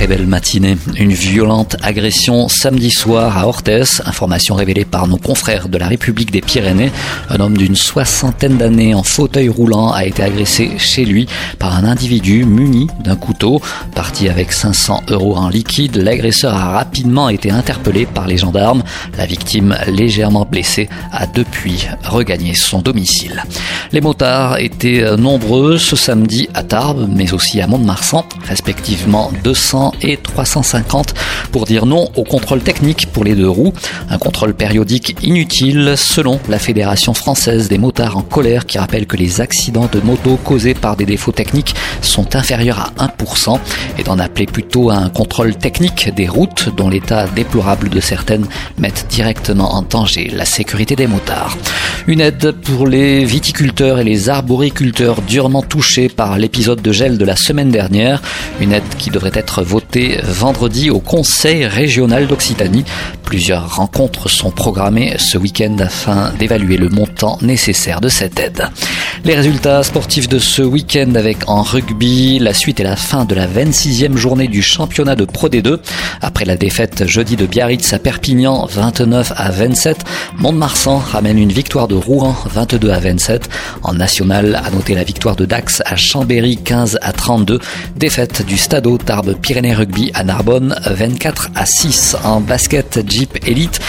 très belle matinée. Une violente agression samedi soir à Orthez. Information révélée par nos confrères de la République des Pyrénées. Un homme d'une soixantaine d'années en fauteuil roulant a été agressé chez lui par un individu muni d'un couteau. Parti avec 500 euros en liquide, l'agresseur a rapidement été interpellé par les gendarmes. La victime, légèrement blessée, a depuis regagné son domicile. Les motards étaient nombreux ce samedi à Tarbes, mais aussi à Mont-de-Marsan, respectivement 200 et 350 pour dire non au contrôle technique pour les deux roues. Un contrôle périodique inutile selon la Fédération française des motards en colère qui rappelle que les accidents de moto causés par des défauts techniques sont inférieurs à 1% et d'en appeler plutôt à un contrôle technique des routes dont l'état déplorable de certaines mettent directement en danger la sécurité des motards. Une aide pour les viticulteurs et les arboriculteurs durement touchés par l'épisode de gel de la semaine dernière. Une aide qui devrait être votée vendredi au Conseil régional d'Occitanie. Plusieurs rencontres sont programmées ce week-end afin d'évaluer le montant nécessaire de cette aide. Les résultats sportifs de ce week-end avec en rugby la suite et la fin de la 26e journée du championnat de Pro D2. Après la défaite jeudi de Biarritz à Perpignan 29 à 27, Mont-de-Marsan ramène une victoire de Rouen 22 à 27. En national, à noter la victoire de Dax à Chambéry 15 à 32. Défaite du Stadeau Tarbes Pyrénées Rugby à Narbonne 24 à 6 en basket Jeep Elite.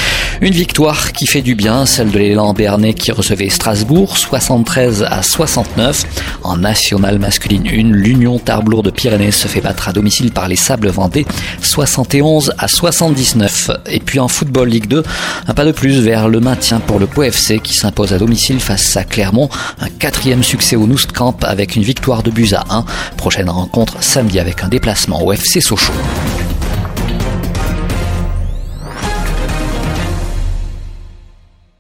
Une victoire qui fait du bien, celle de l'élan Bernet qui recevait Strasbourg 73 à 69. En nationale masculine 1, l'Union Tarblour de Pyrénées se fait battre à domicile par les Sables Vendée 71 à 79. Et puis en football Ligue 2, un pas de plus vers le maintien pour le POFC qui s'impose à domicile face à Clermont. Un quatrième succès au Noustcamp avec une victoire de buts à 1. Prochaine rencontre samedi avec un déplacement au FC Sochaux.